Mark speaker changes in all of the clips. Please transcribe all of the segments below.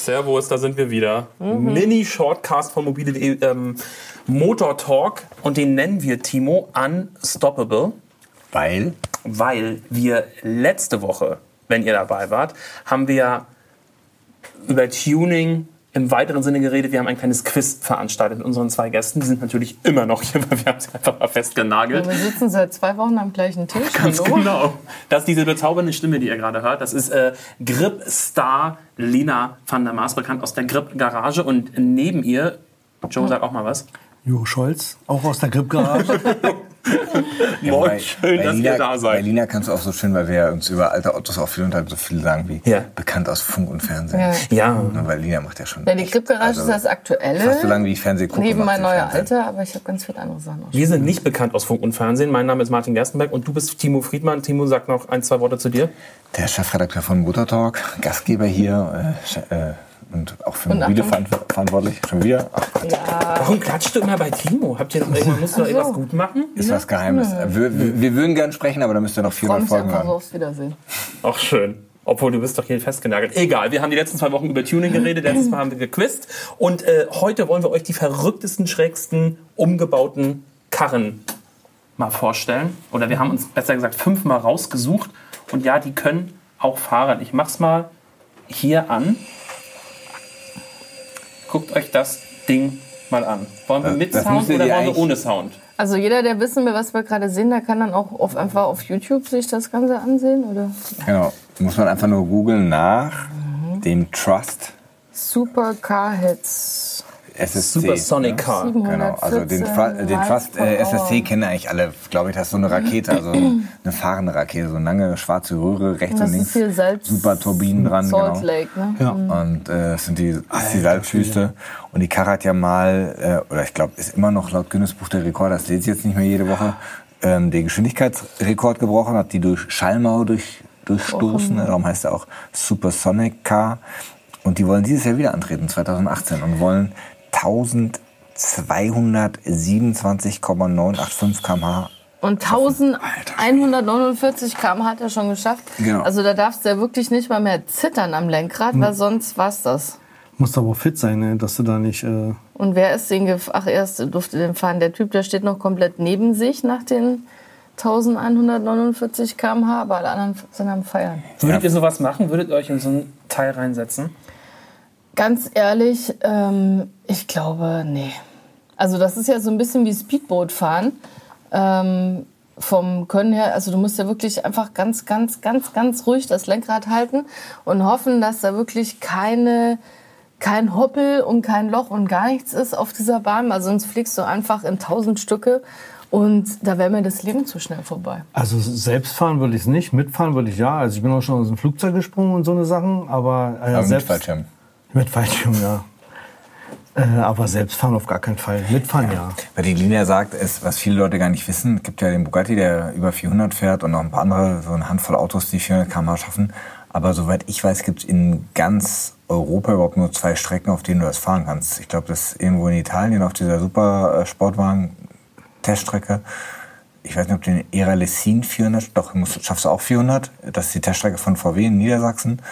Speaker 1: Servus, da sind wir wieder. Mini-Shortcast von mobile.de ähm, Motor Talk und den nennen wir, Timo, Unstoppable,
Speaker 2: Weil?
Speaker 1: weil wir letzte Woche, wenn ihr dabei wart, haben wir über Tuning im weiteren Sinne geredet. Wir haben ein kleines Quiz veranstaltet mit unseren zwei Gästen. Die sind natürlich immer noch hier, weil wir haben sie einfach mal festgenagelt.
Speaker 3: Wir sitzen seit zwei Wochen am gleichen Tisch.
Speaker 1: Ganz
Speaker 3: Hallo?
Speaker 1: genau. Das ist diese bezaubernde Stimme, die ihr gerade hört. Das ist äh, Grip-Star Lina van der Maas, bekannt aus der Grip-Garage. Und neben ihr, Joe, sag auch mal was.
Speaker 4: Jo Scholz, auch aus der Grip-Garage.
Speaker 1: Moin,
Speaker 2: bei-
Speaker 1: schön,
Speaker 2: bei
Speaker 1: dass
Speaker 2: Lina,
Speaker 1: ihr da
Speaker 2: Bei
Speaker 1: seid.
Speaker 2: Lina kannst du auch so schön, weil wir ja uns über alte Autos auch viel unterhalten, so viel sagen wie
Speaker 1: Ja.
Speaker 2: bekannt aus Funk und Fernsehen.
Speaker 3: Ja.
Speaker 1: Ja,
Speaker 2: Ne, Weil Lina macht ja schon.
Speaker 3: Ja, die Grip-Garage
Speaker 2: Also,
Speaker 3: ist das Aktuelle.
Speaker 2: Fast so lange wie ich Fernsehen gucke.
Speaker 3: Neben mein neuer
Speaker 2: Fernsehen.
Speaker 3: Alter, aber ich habe ganz viele andere Sachen auch.
Speaker 1: wir sind nicht bekannt aus Funk und Fernsehen. Mein Name ist Martin Gerstenberg und du bist Timo Friedmann. Timo, sag noch ein, zwei Worte zu dir.
Speaker 2: Der Chefredakteur von Motor Talk, Gastgeber hier äh, äh, und auch für
Speaker 3: Und
Speaker 2: mobile
Speaker 3: Achtung.
Speaker 2: veran- verantwortlich. Schon wieder? Ach,
Speaker 3: Ja,
Speaker 1: Warum klatschst du immer bei Timo? Habt ihr irgendwann musst du doch
Speaker 3: Ach so.
Speaker 1: etwas gut machen?
Speaker 2: ist was Geheimes. Wir, wir, wir würden gern sprechen, aber da müsst ihr noch
Speaker 3: freue
Speaker 2: 400
Speaker 3: mich
Speaker 2: Folgen hören.
Speaker 3: aufs Wiedersehen.
Speaker 1: Ach schön. Obwohl, du bist doch hier festgenagelt. Egal, wir haben die letzten zwei Wochen über Tuning geredet, letztes Mal haben wir gequizt. Und äh, heute wollen wir euch die verrücktesten, schrägsten, umgebauten Karren mal vorstellen. Oder wir haben uns besser gesagt fünfmal rausgesucht. Und ja, die können auch fahren. Ich mach's mal hier an. Guckt euch das Ding mal an. Wollen wir
Speaker 2: Das-
Speaker 1: mit
Speaker 2: das
Speaker 1: Sound oder wollen wir ohne Sound?
Speaker 3: Also jeder, der wissen will, was wir gerade sehen, der kann dann auch auf, einfach auf YouTube sich das Ganze ansehen, oder?
Speaker 2: Genau. Muss man einfach nur googeln nach dem Trust
Speaker 3: Super Car Hits.
Speaker 2: SSC.
Speaker 1: Supersonic
Speaker 2: ne?
Speaker 1: Car.
Speaker 2: Genau, also den, Fra den
Speaker 3: per
Speaker 2: äh. SSC kennen eigentlich alle, glaube ich, das ist so eine Rakete, also eine fahrende Rakete, so eine lange schwarze Röhre, rechts
Speaker 3: Das
Speaker 2: und
Speaker 3: ist
Speaker 2: links, super Turbinen dran,
Speaker 3: Salt
Speaker 2: genau.
Speaker 3: Lake, ne?
Speaker 4: Ja.
Speaker 2: Und äh, das sind die, das ist die Salzwüste. Und die Karre hat ja mal, äh, oder ich glaube, ist immer noch laut Guinness Buch der Rekorde, das lese ich jetzt nicht mehr jede Woche, ähm, den Geschwindigkeitsrekord gebrochen, hat die durch Schallmauer durch, durchstoßen. Darum heißt er auch Supersonic Car. Und die wollen dieses Jahr wieder antreten, 2018, und wollen 1227,985 km/h.
Speaker 3: Und 1149 km hat er schon geschafft.
Speaker 2: Genau.
Speaker 3: Also da darfst du ja wirklich nicht mal mehr zittern am Lenkrad, weil sonst war's das.
Speaker 4: Musst aber fit sein, ne? dass du da nicht. Äh,
Speaker 3: Und wer ist den gef Ach, erst durfte den fahren. Der Typ, der steht noch komplett neben sich nach den 1149 km/h, aber alle anderen sind am Feiern.
Speaker 1: Würdet ihr sowas machen? Würdet ihr euch in so ein Teil reinsetzen?
Speaker 3: Ganz ehrlich, ähm, ich glaube, nee. Also das ist ja so ein bisschen wie Speedboot fahren. Ähm, vom Können her, also du musst ja wirklich einfach ganz, ganz, ganz, ganz ruhig das Lenkrad halten und hoffen, dass da wirklich keine, kein Hoppel und kein Loch und gar nichts ist auf dieser Bahn, weil sonst fliegst du einfach in tausend Stücke und da wäre mir das Leben zu schnell vorbei.
Speaker 4: also selbst fahren würde ich es nicht, mitfahren würde ich ja. Also ich bin auch schon aus dem Flugzeug gesprungen und so eine Sachen, aber, äh,
Speaker 2: Aber mit
Speaker 4: selbst
Speaker 2: Fallschirm.
Speaker 4: Mit Fallschirm, ja. Äh, aber selbst fahren auf gar keinen Fall. Mitfahren ja.
Speaker 2: Weil die Linie sagt, ist, was viele Leute gar nicht wissen, es gibt ja den Bugatti, der über 400 fährt und noch ein paar andere, so eine Handvoll Autos, die 400 km/h schaffen. Aber soweit ich weiß, gibt es in ganz Europa überhaupt nur zwei Strecken, auf denen du das fahren kannst. Ich glaube, das ist irgendwo in Italien auf dieser super Sportwagen-Teststrecke. Ich weiß nicht, ob den Era Lessin 400, doch, schaffst du auch 400. Das ist die Teststrecke von VW in Niedersachsen.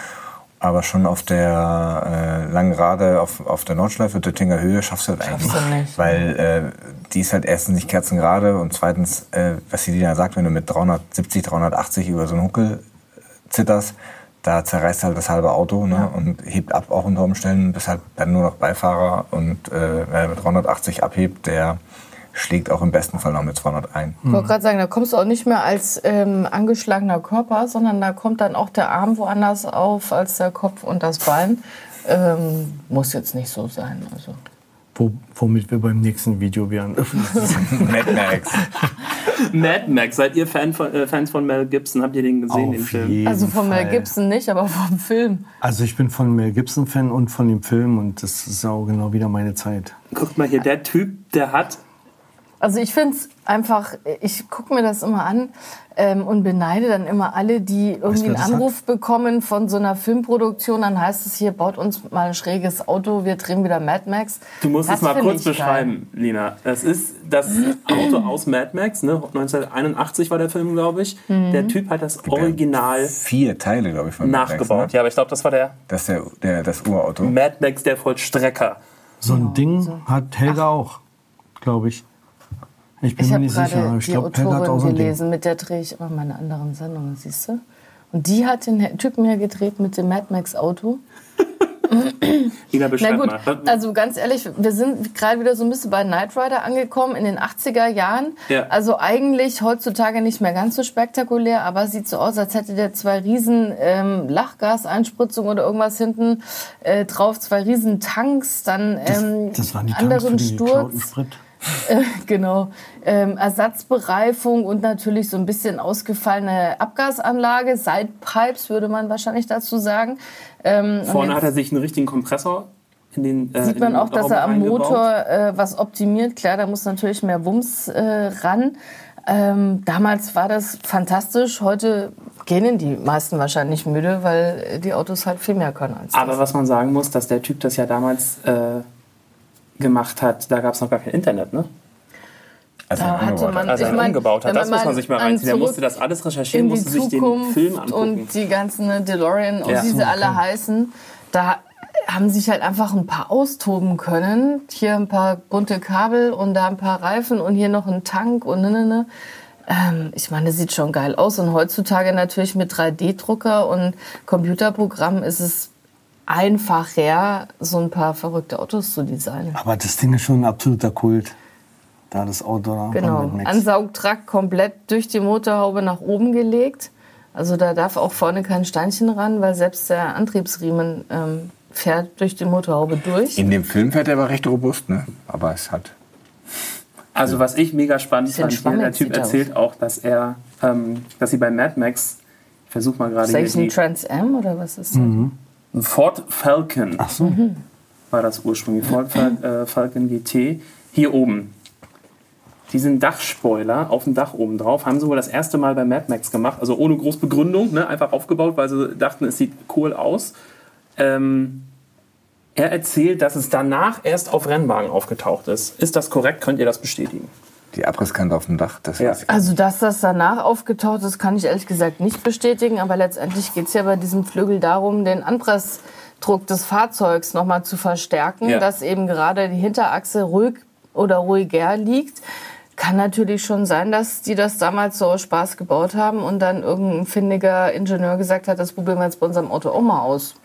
Speaker 2: Aber schon auf der äh, langen Rade auf, auf der Nordschleife, Döttinger Höhe, schaffst du das eigentlich
Speaker 3: Schaffst du nicht.
Speaker 2: Weil äh, die ist halt erstens nicht kerzengerade und zweitens, äh, was die Dina sagt, wenn du mit 370, 380 über so einen Huckel zitterst, da zerreißt halt das halbe Auto ne, und hebt ab auch unter Umständen, bist halt dann nur noch Beifahrer und äh, wer mit 380 abhebt, der schlägt auch im besten Fall noch mit 200 ein.
Speaker 3: Ich wollte gerade sagen, da kommst du auch nicht mehr als ähm, angeschlagener Körper, sondern da kommt dann auch der Arm woanders auf als der Kopf und das Bein. Ähm, muss jetzt nicht so sein. Also.
Speaker 4: Wo, womit wir beim nächsten Video wären.
Speaker 2: Mad Max.
Speaker 1: Mad Max, seid ihr Fan von, äh, Fans von Mel Gibson? Habt ihr den gesehen, den
Speaker 4: Auf
Speaker 1: Film?
Speaker 4: jeden
Speaker 3: also von Mel
Speaker 4: Fall.
Speaker 3: Gibson nicht, aber vom Film.
Speaker 4: Also ich bin von Mel Gibson Fan und von dem Film und das ist auch genau wieder meine Zeit.
Speaker 1: Guckt mal hier, der Typ, der hat
Speaker 3: Also ich finde es einfach, ich gucke mir das immer an ähm, und beneide dann immer alle, die irgendwie einen Anruf bekommen von so einer Filmproduktion. Dann heißt es hier, baut uns mal ein schräges Auto, wir drehen wieder Mad Max.
Speaker 1: Du musst
Speaker 3: Das
Speaker 1: es mal kurz
Speaker 3: ich geil.
Speaker 1: beschreiben, Lina. Das ist das Auto aus Mad Max, ne? 1981 war der Film, glaube ich.
Speaker 3: Mhm.
Speaker 1: Der Typ hat das Original
Speaker 2: Vier Teile, glaube ich, von Mad Max,
Speaker 1: nachgebaut.
Speaker 2: Ne?
Speaker 1: Ja, aber ich glaube, das war der
Speaker 2: Das ist der, der, das Urauto.
Speaker 1: Mad Max, der Vollstrecker.
Speaker 4: So ein Ding hat Helga auch, glaube ich. Ich bin
Speaker 3: Ich
Speaker 4: mir
Speaker 3: habe
Speaker 4: nicht sicher. Ich
Speaker 3: die
Speaker 4: glaube, Helga hat auch so ein Ding.
Speaker 3: gelesen, mit der drehe ich immer meine anderen Sendungen, siehst du? Und die hat den Typen hier gedreht mit dem Mad Max Auto.
Speaker 1: Lina,
Speaker 3: Na gut,
Speaker 1: mal.
Speaker 3: also ganz ehrlich, wir sind gerade wieder so ein bisschen bei Knight Rider angekommen in den 80er Jahren.
Speaker 1: Ja.
Speaker 3: Also eigentlich heutzutage nicht mehr ganz so spektakulär, aber sieht so aus, als hätte der zwei riesen ähm, Lachgaseinspritzungen oder irgendwas hinten äh, drauf, zwei riesen Tanks, dann ähm,
Speaker 4: Das waren die Tanks
Speaker 3: anderen
Speaker 4: für die
Speaker 3: Sturz. Genau. Ähm, Ersatzbereifung und natürlich so ein bisschen ausgefallene Abgasanlage. Sidepipes würde man wahrscheinlich dazu sagen. Ähm,
Speaker 1: Vorne hat er sich einen richtigen Kompressor in den äh,
Speaker 3: sieht man auch, dass er am. Motor äh, was optimiert. Klar, da muss natürlich mehr Wumms äh, ran. Ähm, damals war das fantastisch. Heute gehen die meisten wahrscheinlich müde, weil die Autos halt viel mehr können als das.
Speaker 1: Aber was man sagen muss, dass der Typ das ja damals äh, gemacht hat, da gab es noch gar kein Internet, ne?
Speaker 2: Also
Speaker 3: Da
Speaker 2: ein
Speaker 3: hatte man-
Speaker 1: Also
Speaker 3: Ich
Speaker 1: er
Speaker 3: mein,
Speaker 1: umgebaut hat. Das
Speaker 3: man
Speaker 1: muss man sich mal reinziehen. Der
Speaker 3: zurück
Speaker 1: musste das alles recherchieren, musste sich den Film angucken.
Speaker 3: und die ganzen DeLorean und
Speaker 1: Ja.
Speaker 3: wie sie alle heißen, da haben sich halt einfach ein paar austoben können. Hier ein paar bunte Kabel und da ein paar Reifen und hier noch ein Tank und ne, ne, ne. Ähm, ich meine, das sieht schon geil aus. Und heutzutage natürlich mit 3D-Drucker und Computerprogrammen ist es einfacher, so ein paar verrückte Autos zu designen.
Speaker 4: Aber das Ding ist schon ein absoluter Kult. Da das Auto da
Speaker 3: Genau. Ansaugtrakt komplett durch die Motorhaube nach oben gelegt. Also da darf auch vorne kein Steinchen ran, weil selbst der Antriebsriemen ähm, fährt durch die Motorhaube durch.
Speaker 2: In dem Film fährt er aber recht robust, ne? Aber es hat.
Speaker 1: Also was ich mega spannend fand, hier, der Typ
Speaker 3: er
Speaker 1: erzählt auch, dass er, ähm, dass sie bei Mad Max, ich versuche mal gerade
Speaker 3: Ist das ein Trans Am oder was ist das?
Speaker 1: Ein Ford Falcon
Speaker 4: Ach so.
Speaker 1: war das ursprünglich, Ford Fal äh, Falcon GT, hier oben. Diesen Dachspoiler auf dem Dach oben drauf haben sie wohl das erste Mal bei Mad Max gemacht, also ohne groß Begründung, ne, einfach aufgebaut, weil sie dachten, es sieht cool aus. Ähm, er erzählt, dass es danach erst auf Rennwagen aufgetaucht ist. Ist das korrekt? Könnt ihr das bestätigen?
Speaker 2: Die Abrisskante auf dem Dach, das
Speaker 1: Ja.
Speaker 3: Also, dass das danach aufgetaucht ist, kann ich ehrlich gesagt nicht bestätigen. Aber letztendlich geht es ja bei diesem Flügel darum, den Anpressdruck des Fahrzeugs nochmal zu verstärken,
Speaker 1: Ja.
Speaker 3: dass eben gerade die Hinterachse ruhig oder ruhiger liegt. Kann natürlich schon sein, dass die das damals so aus Spaß gebaut haben und dann irgendein findiger Ingenieur gesagt hat, das probieren wir jetzt bei unserem Auto auch mal aus.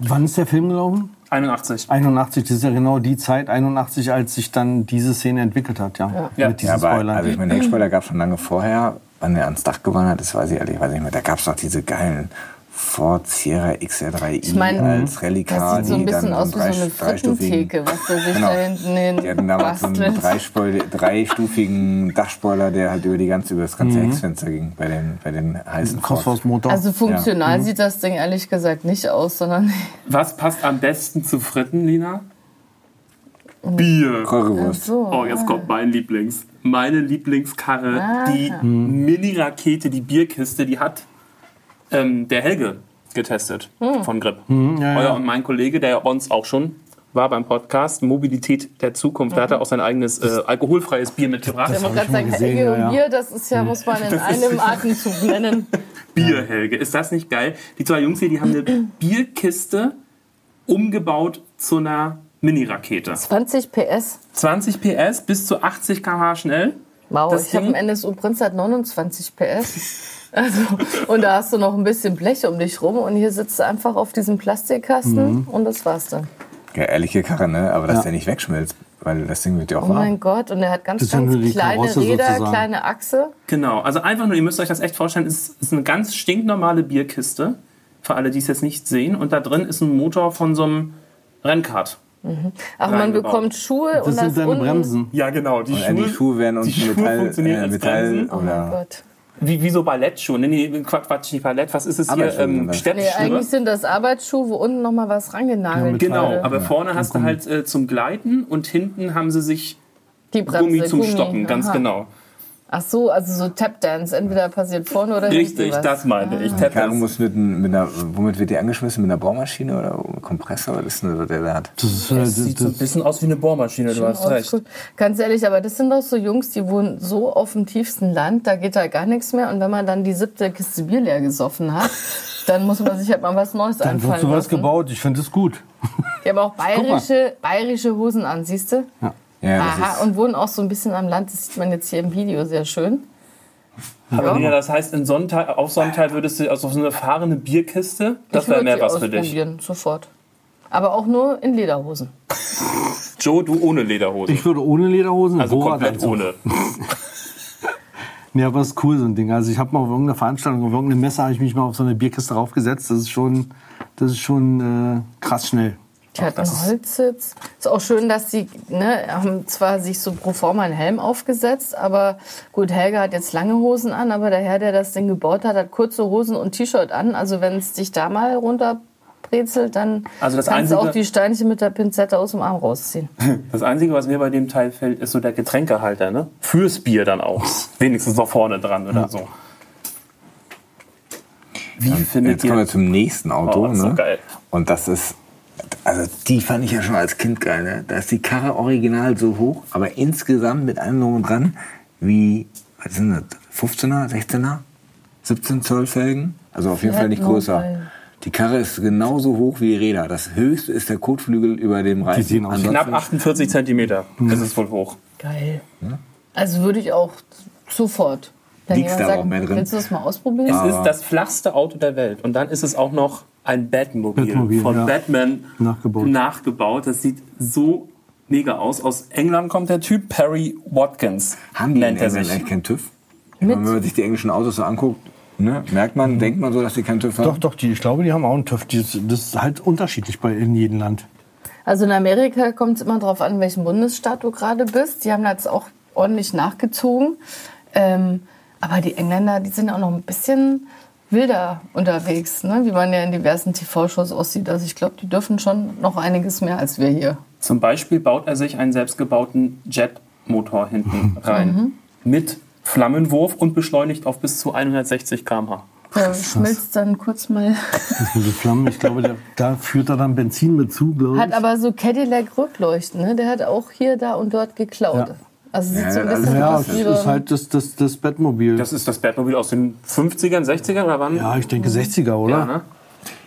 Speaker 4: Wann ist der Film gelaufen?
Speaker 1: 81.
Speaker 4: 81, das ist ja genau die Zeit, 81, als sich dann diese Szene entwickelt hat, ja.
Speaker 1: Ja.
Speaker 4: Mit diesen
Speaker 2: Ja, aber
Speaker 4: Spoilern.
Speaker 2: also ich meine, Heckspoiler gab es schon lange vorher. Wann er ans Dach gewandert ist, weiß ich ehrlich weiß ich nicht mehr. Da gab es doch diese geilen Ford Sierra XR3i
Speaker 3: Ich meine,
Speaker 2: als Rallye-Car.
Speaker 3: Das sieht so ein
Speaker 2: die
Speaker 3: bisschen aus wie so eine Frittentheke, was der sich
Speaker 2: Genau.
Speaker 3: da hinten hin
Speaker 2: Die hatten damals so einen dreistufigen Dachspoiler, der halt über, die ganze, über das ganze Hecksfenster ging bei den, bei den heißen.
Speaker 4: Crossforce-Motor.
Speaker 3: Also funktional sieht das Ding ehrlich gesagt nicht aus, sondern
Speaker 1: Was passt am besten zu Fritten, Lina? Bier.
Speaker 2: Currywurst.
Speaker 3: so.
Speaker 1: Oh, jetzt kommt mein Lieblings. Meine Lieblingskarre, die Mini-Rakete, die Bierkiste, die hat ähm, der Helge getestet von Grip.
Speaker 4: ja, ja.
Speaker 1: Euer und mein Kollege, der bei uns auch schon war beim Podcast Mobilität der Zukunft, da hat er auch sein eigenes äh, alkoholfreies Bier mitgebracht.
Speaker 3: Ich wollte
Speaker 4: ich
Speaker 3: gerade sagen,
Speaker 4: gesehen,
Speaker 3: Helge
Speaker 4: ja,
Speaker 3: und
Speaker 4: ja.
Speaker 3: Bier, das ist ja, muss man in einem Atemzug nennen.
Speaker 1: Bier, Helge. Ist das nicht geil? Die zwei Jungs hier, die haben eine Bierkiste umgebaut zu einer Mini-Rakete.
Speaker 3: 20 PS.
Speaker 1: 20 PS bis zu 80 km/h schnell.
Speaker 3: Wow,
Speaker 1: Das
Speaker 3: ich habe einen NSU Prinz hat 29 PS. Also, und da hast du noch ein bisschen Blech um dich rum und hier sitzt du einfach auf diesem Plastikkasten und das war's dann.
Speaker 2: Ja, ehrliche Karre, ne? Aber dass
Speaker 4: Ja.
Speaker 2: der nicht wegschmilzt, weil das Ding wird ja auch
Speaker 3: Oh
Speaker 2: warm.
Speaker 3: mein Gott, und er hat ganz, ganz kleine
Speaker 4: Karosse
Speaker 3: Räder,
Speaker 4: sozusagen.
Speaker 3: kleine Achse.
Speaker 1: Genau, also einfach nur, ihr müsst euch das echt vorstellen, es ist eine ganz stinknormale Bierkiste, für alle, die es jetzt nicht sehen. Und da drin ist ein Motor von so einem Rennkart.
Speaker 3: Ach, man bekommt Schuhe
Speaker 4: das
Speaker 3: und das
Speaker 4: sind deine
Speaker 3: unten.
Speaker 4: Bremsen.
Speaker 1: Ja, genau. Die,
Speaker 2: Und äh, die Schuhe werden unten
Speaker 1: die Schuhe
Speaker 2: Metall,
Speaker 1: funktionieren
Speaker 2: äh,
Speaker 1: als
Speaker 2: Metall
Speaker 1: Bremsen.
Speaker 3: Oh mein
Speaker 2: oder
Speaker 3: Gott.
Speaker 1: Wie, wie so Ballettschuhe. Nee, nee, Quatsch, Quatsch, nicht Ballett. Was ist es hier? Ähm,
Speaker 2: das.
Speaker 3: Nee,
Speaker 1: Steppschuhe.
Speaker 3: eigentlich sind das Arbeitsschuhe, wo unten noch mal was rangenagelt
Speaker 4: mit
Speaker 1: Genau,
Speaker 3: wurde.
Speaker 1: aber vorne hast du halt äh, zum Gleiten und hinten haben sie sich
Speaker 3: Die Bremse,
Speaker 1: Gummi zum
Speaker 3: Gummi,
Speaker 1: Stoppen, ganz
Speaker 3: aha.
Speaker 1: genau.
Speaker 3: Ach so, also so Tapdance. Entweder passiert vorne oder hinten
Speaker 1: Richtig,
Speaker 3: was.
Speaker 1: das meine ich.
Speaker 2: Die Karre
Speaker 1: Tappers.
Speaker 2: muss mit, ein- mit einer, womit wird die angeschmissen? Mit einer Bohrmaschine oder mit Kompressor? Was ist denn das, der hat?
Speaker 4: Das ist, äh,
Speaker 1: Das
Speaker 4: das,
Speaker 1: sieht so ein
Speaker 4: das,
Speaker 1: bisschen aus wie eine Bohrmaschine, du hast recht.
Speaker 3: Oldschool. Ganz ehrlich, aber das sind doch so Jungs, die wohnen so auf dem tiefsten Land, da geht da gar nichts mehr. Und wenn man dann die siebte Kiste Bier leer gesoffen hat, dann muss man sich halt mal was Neues
Speaker 4: dann wird
Speaker 3: einfallen
Speaker 4: sowas
Speaker 3: lassen.
Speaker 4: gebaut. Ich finde es gut.
Speaker 3: Die haben auch bayerische, bayerische Hosen an, siehst du?
Speaker 4: Ja.
Speaker 2: Ja,
Speaker 3: Aha,
Speaker 2: ist,
Speaker 3: und wohnen auch so ein bisschen am Land. Das sieht man jetzt hier im Video sehr schön.
Speaker 1: Aber Nina, das heißt, in Sonntag, auf Sonntag würdest du also so eine fahrende Bierkiste, das
Speaker 3: Ich
Speaker 1: wäre mehr was für dich.
Speaker 3: ausprobieren, Sofort. Aber auch nur in Lederhosen.
Speaker 1: Joe, du ohne Lederhose.
Speaker 4: Ich würde ohne Lederhosen,
Speaker 1: also komplett
Speaker 4: Bohrradanzug.
Speaker 1: ohne.
Speaker 4: Ja, aber ist cool, so ein Ding. Also ich habe mal auf irgendeiner Veranstaltung, auf irgendeinem Messer habe ich mich mal auf so eine Bierkiste raufgesetzt. Das ist schon, das ist schon äh, krass schnell.
Speaker 3: Die hat einen Holzsitz. Ist auch schön, dass sie ne, haben zwar sich so pro forma einen Helm aufgesetzt, aber gut, Helga hat jetzt lange Hosen an, aber der Herr, der das Ding gebaut hat, hat kurze Hosen und T-Shirt an. Also wenn es dich da mal runterbrezelt, dann
Speaker 1: Also das
Speaker 3: kannst du
Speaker 1: Einzige-
Speaker 3: auch die Steinchen mit der Pinzette aus dem Arm rausziehen.
Speaker 1: Das Einzige, was mir bei dem Teil fällt, ist so der Getränkehalter, ne? Fürs Bier dann auch. Wenigstens noch vorne dran oder so. Wie findet
Speaker 2: jetzt kommen wir
Speaker 1: ihr...
Speaker 2: zum nächsten Auto.
Speaker 1: Oh, das ist so
Speaker 2: ne?
Speaker 1: geil.
Speaker 2: Und das ist, also die fand ich ja schon als Kind geil. Ne? Da ist die Karre original so hoch, aber insgesamt mit allem drum und dran wie, was sind das, 15er, 16er, 17 Zoll Felgen? Also auf jeden Fall nicht größer. Die Karre ist genauso hoch wie die Räder. Das höchste ist der Kotflügel über dem Reifen.
Speaker 4: sehen aus
Speaker 1: Knapp 48 Zentimeter. Das ist wohl hoch.
Speaker 3: Geil. Also würde ich auch sofort. Wenn jemand
Speaker 2: da
Speaker 3: sagt,
Speaker 2: auch mehr drin?
Speaker 3: willst du das mal ausprobieren?
Speaker 1: Es ist das flachste Auto der Welt. Und dann ist es auch noch ein Batmobil,
Speaker 4: Batmobil,
Speaker 1: von
Speaker 4: ja.
Speaker 1: Batman
Speaker 4: Nachgebaut.
Speaker 1: nachgebaut. Das sieht so mega aus. Aus England kommt der Typ, Perry Watkins.
Speaker 2: Haben die in
Speaker 1: nennt er
Speaker 2: England
Speaker 1: sich.
Speaker 2: eigentlich keinen TÜV? Wenn man sich die englischen Autos so anguckt, ne, merkt man, denkt man so, dass die keinen TÜV haben?
Speaker 4: Doch, doch, die, ich glaube, die haben auch einen TÜV. Das ist halt unterschiedlich bei in jedem Land.
Speaker 3: Also in Amerika kommt es immer darauf an, in welchem Bundesstaat du gerade bist. Die haben jetzt auch ordentlich nachgezogen. Ähm, aber die Engländer, die sind auch noch ein bisschen wilder unterwegs, ne? wie man ja in diversen TV-Shows aussieht. Also ich glaube, die dürfen schon noch einiges mehr als wir hier.
Speaker 1: Zum Beispiel baut er sich einen selbstgebauten Jetmotor hinten rein. Mit Flammenwurf und beschleunigt auf bis zu 160 km/h.
Speaker 3: Der schmilzt dann kurz mal.
Speaker 4: Den Flammen, ich glaube, der, da führt er dann Benzin mit zu, glaube ich.
Speaker 3: Hat aber so Cadillac-Rückleuchten. Ne? Der hat auch hier, da und dort geklaut.
Speaker 4: Ja.
Speaker 3: Also sieht
Speaker 2: Ja,
Speaker 3: so ein
Speaker 2: also
Speaker 3: bisschen
Speaker 4: ja,
Speaker 3: aus
Speaker 4: es
Speaker 3: wie
Speaker 4: ist
Speaker 3: bei-
Speaker 4: halt das, das, das Batmobil.
Speaker 1: Das ist das Batmobil aus den 50ern, 60ern oder wann?
Speaker 4: ja, ich denke 60er, oder?
Speaker 1: Ja, ne?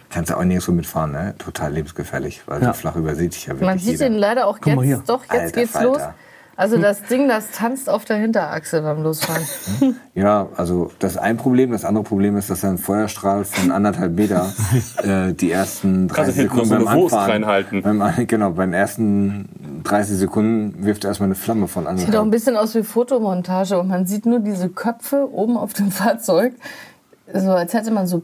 Speaker 2: Kannst du auch nirgendwo mitfahren, ne? Total lebensgefährlich, weil
Speaker 4: Ja.
Speaker 2: so flach übersieht dich ja wirklich
Speaker 3: Man sieht
Speaker 2: jeder.
Speaker 3: ihn leider auch jetzt. Doch, jetzt
Speaker 2: Alter
Speaker 3: geht's
Speaker 2: Falter.
Speaker 3: los. Also das Ding, das tanzt auf der Hinterachse beim Losfahren.
Speaker 2: Ja, also das ist ein Problem. Das andere Problem ist, dass er einen Feuerstrahl von anderthalb Meter äh, die ersten 30
Speaker 1: Also
Speaker 2: Sekunden beim
Speaker 1: Wurst
Speaker 2: Anfahren,
Speaker 1: reinhalten.
Speaker 2: Beim, genau, bei den ersten 30 Sekunden wirft er erstmal eine Flamme von
Speaker 3: Sieht auch ein bisschen aus wie Fotomontage und man sieht nur diese Köpfe oben auf dem Fahrzeug. So als hätte man so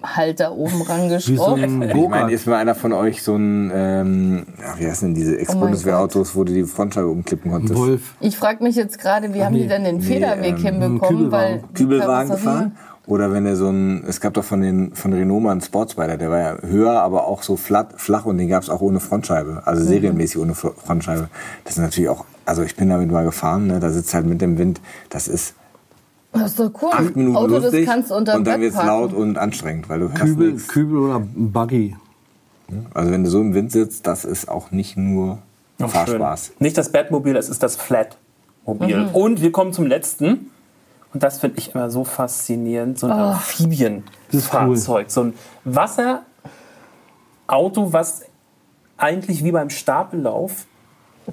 Speaker 3: Papphalter oben
Speaker 4: Wie so
Speaker 2: Ich meine, ist mal einer von euch so ein, ähm, wie heißen denn diese Ex-Bundeswehrautos, wo du die Frontscheibe umklippen konntest?
Speaker 4: Wolf.
Speaker 3: Ich frage mich jetzt gerade, wie haben die denn den Federweg
Speaker 2: ähm,
Speaker 3: hinbekommen? Weil
Speaker 4: Kübelwagen.
Speaker 3: die
Speaker 2: Kübelwagen gefahren? Oder wenn er so ein, es gab doch von den von Renault mal einen Sportspider, der war ja höher, aber auch so flach, flach und den gab es auch ohne Frontscheibe, also serienmäßig ohne Fro- Frontscheibe. Das ist natürlich auch, also ich bin damit mal gefahren, ne, da sitzt halt mit dem Wind, das ist
Speaker 3: Das ist doch cool.
Speaker 2: acht Minuten
Speaker 3: Auto,
Speaker 2: lustig
Speaker 3: das kannst du unter
Speaker 2: und dann
Speaker 3: Bett
Speaker 2: wird's
Speaker 3: parken.
Speaker 2: laut und anstrengend, weil du hörst
Speaker 4: Kübel,
Speaker 2: nichts.
Speaker 4: Kübel oder Buggy.
Speaker 2: Also wenn du so im Wind sitzt, das ist auch nicht nur
Speaker 1: Ach,
Speaker 2: Fahrspaß.
Speaker 1: schön. Nicht das Batmobil, es ist das Flatmobil.
Speaker 3: Mhm.
Speaker 1: Und wir kommen zum letzten. Und das finde ich immer so faszinierend. So ein
Speaker 3: Oh.
Speaker 1: Amphibienfahrzeug. So ein Wasserauto, was eigentlich wie beim Stapellauf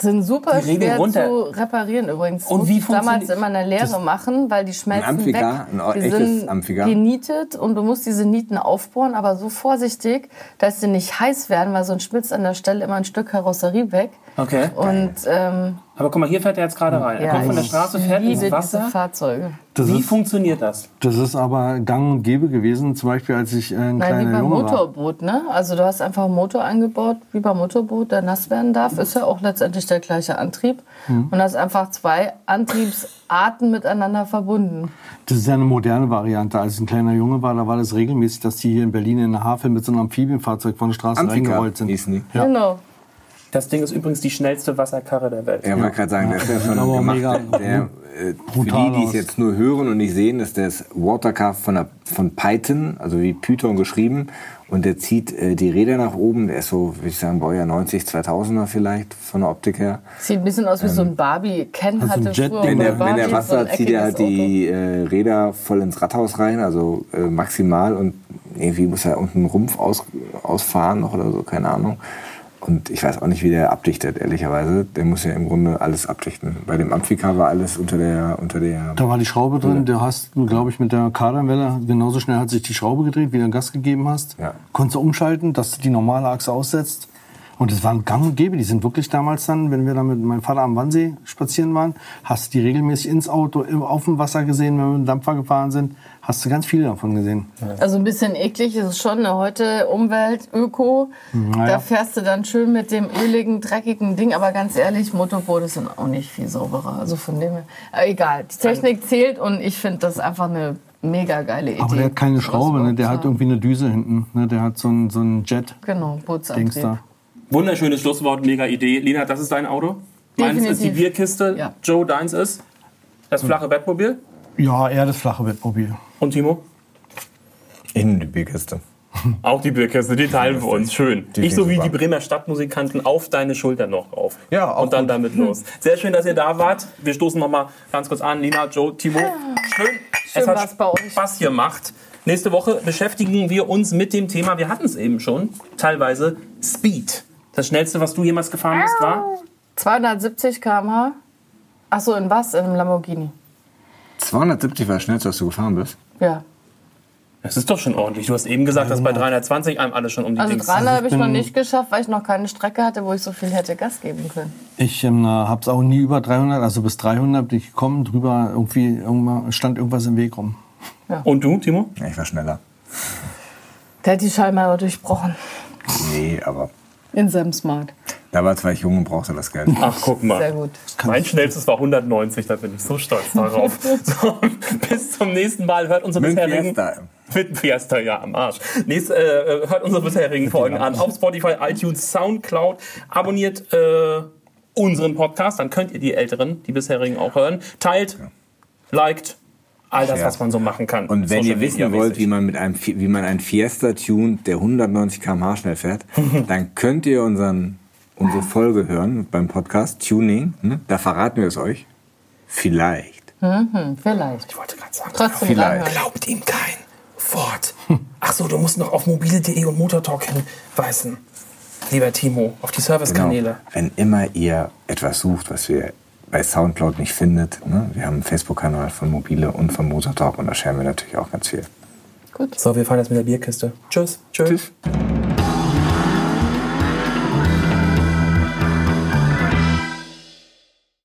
Speaker 3: sind super
Speaker 1: Die
Speaker 3: schwer
Speaker 1: runter.
Speaker 3: zu reparieren übrigens.
Speaker 1: Und wie
Speaker 3: damals
Speaker 1: funktioniert-
Speaker 3: immer in der Lehre machen, weil die schmelzen
Speaker 2: Amphigar,
Speaker 3: weg.
Speaker 2: ein
Speaker 3: die sind
Speaker 2: Amphigar.
Speaker 3: genietet und du musst diese Nieten aufbohren, aber so vorsichtig, dass sie nicht heiß werden, weil sonst schmilzt an der Stelle immer ein Stück Karosserie weg.
Speaker 1: Okay.
Speaker 3: Und ähm,
Speaker 1: Aber guck mal, hier fährt er jetzt gerade rein. Er
Speaker 3: ja,
Speaker 1: kommt von der Straße, fährt ins
Speaker 3: diese
Speaker 1: Wasser.
Speaker 3: Fahrzeuge.
Speaker 4: Das
Speaker 1: Wie
Speaker 4: ist,
Speaker 1: funktioniert das?
Speaker 4: das ist aber gang und gäbe gewesen, zum Beispiel als ich äh, ein
Speaker 3: Nein, wie
Speaker 4: kleiner
Speaker 3: beim
Speaker 4: Junge war.
Speaker 3: Motorboot, ne? Also du hast einfach einen Motor eingebaut, wie beim Motorboot, der nass werden darf. Ist ja auch letztendlich der gleiche Antrieb.
Speaker 4: Hm.
Speaker 3: Und hast einfach zwei Antriebsarten miteinander verbunden.
Speaker 4: Das ist ja eine moderne Variante. Als ich ein kleiner Junge war, da war das regelmäßig, dass die hier in Berlin in der Havel mit so einem Amphibienfahrzeug von der Straße
Speaker 2: Amphika
Speaker 4: reingerollt sind.
Speaker 2: hießen die.
Speaker 4: Ja.
Speaker 3: Genau.
Speaker 1: Das Ding ist übrigens die schnellste Wasserkarre der Welt.
Speaker 2: Er wollte gerade sagen, das ist ja schon
Speaker 4: Aber
Speaker 2: gemacht.
Speaker 4: mega
Speaker 2: der, äh, für die, die es jetzt nur hören und nicht sehen, ist das Watercar von, der, von Python, also wie Python geschrieben. Und der zieht äh, die Räder nach oben. Der ist so, würde ich sagen, Baujahr 90, 2000er vielleicht, von der Optik her.
Speaker 3: Sieht ein bisschen aus wie so ein Barbie. Ken
Speaker 4: Also
Speaker 3: hatte
Speaker 4: Jet-
Speaker 3: früher
Speaker 2: Wenn der, wenn der
Speaker 3: so
Speaker 2: Wasser zieht er halt die äh, Räder voll ins Rathaus rein, also äh, maximal. Und irgendwie muss er unten einen Rumpf aus, ausfahren noch oder so, keine Ahnung. Und ich weiß auch nicht, wie der abdichtet, ehrlicherweise. Der muss ja im Grunde alles abdichten. Bei dem Amphicar war alles unter der, unter der
Speaker 4: Da war die Schraube drin. Du hast, glaube ich, mit der Kardanwelle genauso schnell hat sich die Schraube gedreht, wie du Gas gegeben hast.
Speaker 2: Ja.
Speaker 4: Konntest du umschalten, dass du die normale Achse aussetzt. Und es waren gang und gäbe. Die sind wirklich damals dann, wenn wir da mit meinem Vater am Wannsee spazieren waren, hast du die regelmäßig ins Auto, auf dem Wasser gesehen, wenn wir mit dem Dampfer gefahren sind. Hast du ganz viele davon gesehen.
Speaker 3: Also ein bisschen eklig ist es schon. Ne? Heute Umwelt, Öko.
Speaker 4: Naja.
Speaker 3: Da fährst du dann schön mit dem öligen, dreckigen Ding. Aber ganz ehrlich, Motorboote sind auch nicht viel sauberer. Also von dem her. Egal, die Technik zählt und ich finde das einfach eine mega geile Idee.
Speaker 4: Aber der hat keine Schraube, ne? der hat irgendwie eine Düse hinten. Ne? Der hat so einen so einen Jet-Dings
Speaker 3: Genau, Bootsantrieb.
Speaker 1: Wunderschönes Schlusswort, mega Idee. Lina, das ist dein Auto? Meins ist die. Bierkiste.
Speaker 3: Ja.
Speaker 1: Joe, deins ist das flache Bettmobil.
Speaker 4: Ja, eher das flache Bettmobil.
Speaker 1: Und Timo?
Speaker 2: in die Bierkiste.
Speaker 1: Auch die Bierkiste, die teilen wir uns. Schön.
Speaker 2: Die
Speaker 1: ich so wie die Bremer Stadtmusikanten auf deine Schulter noch drauf.
Speaker 2: Ja, auch
Speaker 1: Und dann
Speaker 2: gut.
Speaker 1: damit los. Sehr schön, dass ihr da wart. Wir stoßen noch mal ganz kurz an. Lina, Joe, Timo. Schön. es
Speaker 3: war's
Speaker 1: hat
Speaker 3: bei euch.
Speaker 1: Spaß gemacht. Nächste Woche beschäftigen wir uns mit dem Thema, wir hatten es eben schon, teilweise Speed. Das schnellste, was du jemals gefahren bist, war?
Speaker 3: 270 km/h. Achso, in was? In einem Lamborghini.
Speaker 2: 270 war das schnellste, was du gefahren bist.
Speaker 3: Ja.
Speaker 1: Das ist doch schon ordentlich. Du hast eben gesagt, dass bei 320 einem alles schon um die
Speaker 3: Also
Speaker 1: Dings
Speaker 3: 300 habe ich noch nicht geschafft, weil ich noch keine Strecke hatte, wo ich so viel hätte Gas geben können.
Speaker 4: Ich ähm, habe es auch nie über 300, also bis 300 bin ich gekommen, drüber irgendwie irgendwann stand irgendwas im Weg rum.
Speaker 1: Und du, Timo?
Speaker 2: Ja, ich war schneller.
Speaker 3: Der hat die Schallmauer durchbrochen.
Speaker 2: Nee, aber
Speaker 3: In seinem Smart.
Speaker 2: damals war ich jung und brauchte das Geld.
Speaker 1: Ach, guck mal.
Speaker 3: Sehr gut.
Speaker 1: Mein schnellstes war 190, da bin ich so stolz darauf. so, bis zum nächsten Mal. Hört unsere
Speaker 2: Mit
Speaker 1: bisherigen...
Speaker 2: Fiesta.
Speaker 1: Mit Fiesta, ja, am Arsch. Nächst, äh, hört unsere bisherigen Folgen an auf Spotify, iTunes, Soundcloud. Abonniert äh, unseren Podcast, dann könnt ihr die älteren, die bisherigen auch hören. Teilt, liked, all das,
Speaker 2: Ja.
Speaker 1: was man so machen kann.
Speaker 2: Und wenn
Speaker 1: Social
Speaker 2: ihr wissen wollt, wie man mit einem wie man einen Fiesta tunt, der 190 km/h schnell fährt, dann könnt ihr unseren unsere Folge hören beim Podcast Tuning. Ne? Da verraten wir es euch. Vielleicht.
Speaker 3: Hm, vielleicht.
Speaker 1: Ich wollte gerade sagen,
Speaker 3: Trotzdem
Speaker 2: Vielleicht.
Speaker 3: reinhören.
Speaker 1: glaubt ihm kein Wort. Ach so, du musst noch auf mobile.de und Motortalk hinweisen. Lieber Timo, auf die
Speaker 2: Genau.
Speaker 1: Servicekanäle.
Speaker 2: Wenn immer ihr etwas sucht, was ihr bei Soundcloud nicht findet, ne? wir haben einen Facebook-Kanal von Mobile und von Motortalk und da scheren wir natürlich auch ganz viel.
Speaker 3: Gut.
Speaker 1: So, wir fahren jetzt mit der Bierkiste. Tschüss. Tschüss.
Speaker 2: Tschüss.